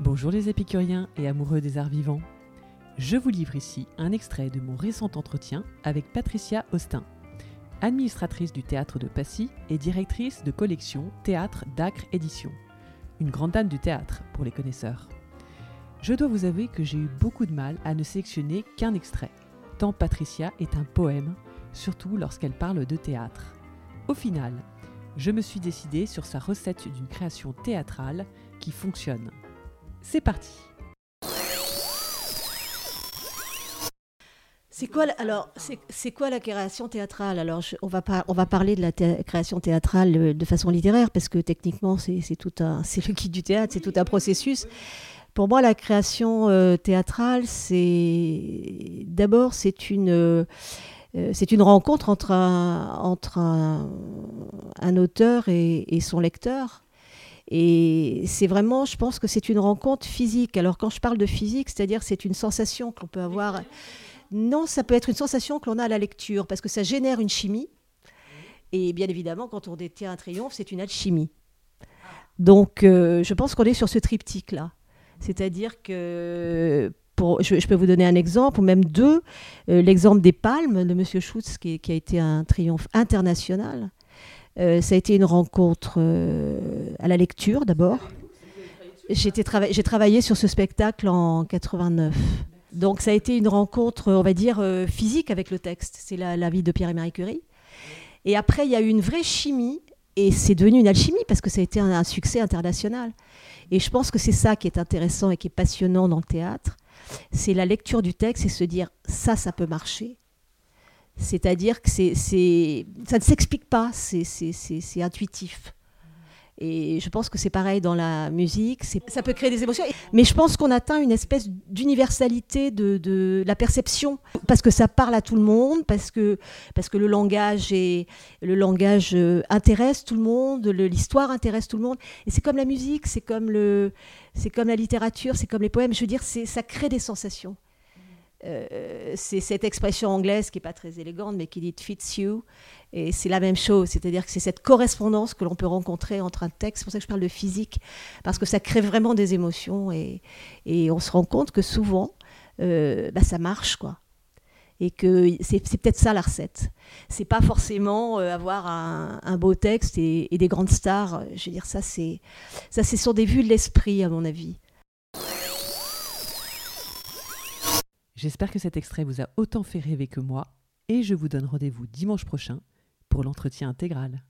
Bonjour les épicuriens et amoureux des arts vivants. Je vous livre ici un extrait de mon récent entretien avec Patricia Austin, administratrice du théâtre de Passy et directrice de collection Théâtre d'Acre Édition. Une grande dame du théâtre pour les connaisseurs. Je dois vous avouer que j'ai eu beaucoup de mal à ne sélectionner qu'un extrait, tant Patricia est un poème, surtout lorsqu'elle parle de théâtre. Au final, je me suis décidée sur sa recette d'une création théâtrale qui fonctionne. C'est parti C'est quoi, alors, c'est quoi la création théâtrale? Alors, on, va on va parler de la création théâtrale euh, de façon littéraire, parce que techniquement, c'est tout un, c'est le kit du théâtre, c'est tout un processus. Pour moi, la création euh, théâtrale, c'est d'abord, c'est une, euh, c'est une rencontre entre un, entre un, auteur et, son lecteur. Et c'est vraiment, je pense que c'est une rencontre physique. Alors, quand je parle de physique, c'est-à-dire c'est une sensation qu'on peut avoir. Non, ça peut être une sensation que l'on a à la lecture, parce que ça génère une chimie. Et bien évidemment, quand on détient un triomphe, c'est une alchimie. Donc, euh, je pense qu'on est sur ce triptyque-là. C'est-à-dire que, pour, je, peux vous donner un exemple, ou même deux. Euh, l'exemple des palmes de M. Schutz, qui, a été un triomphe international. Euh, ça a été une rencontre à la lecture d'abord. J'ai travaillé sur ce spectacle en 89. Donc ça a été une rencontre, on va dire, euh, physique avec le texte. C'est la, vie de Pierre et Marie Curie. Et après, il y a eu une vraie chimie, et c'est devenu une alchimie parce que ça a été un, succès international. Et je pense que c'est ça qui est intéressant et qui est passionnant dans le théâtre. C'est la lecture du texte et se dire ça, ça peut marcher. C'est-à-dire que c'est, ça ne s'explique pas, c'est intuitif. Et je pense que c'est pareil dans la musique. Ça peut créer des émotions. Mais je pense qu'on atteint une espèce d'universalité de, la perception. Parce que ça parle à tout le monde, parce que, parce que le, langage est, le langage euh, intéresse tout le monde, l'histoire intéresse tout le monde. Et c'est comme la musique, c'est comme, le, comme la littérature, c'est comme les poèmes. Je veux dire, ça crée des sensations. Euh, c'est cette expression anglaise qui n'est pas très élégante, mais qui dit it fits you. Et c'est la même chose, c'est-à-dire que c'est cette correspondance que l'on peut rencontrer entre un texte. C'est pour ça que je parle de physique, parce que ça crée vraiment des émotions et, et on se rend compte que souvent, euh, bah, ça marche, quoi. Et que c'est peut-être ça la recette. C'est pas forcément euh, avoir un, un, beau texte et, et, des grandes stars. Je veux dire, ça, c'est ça, c'est sur des vues de l'esprit, à mon avis. J'espère que cet extrait vous a autant fait rêver que moi et je vous donne rendez-vous dimanche prochain pour l'entretien intégral.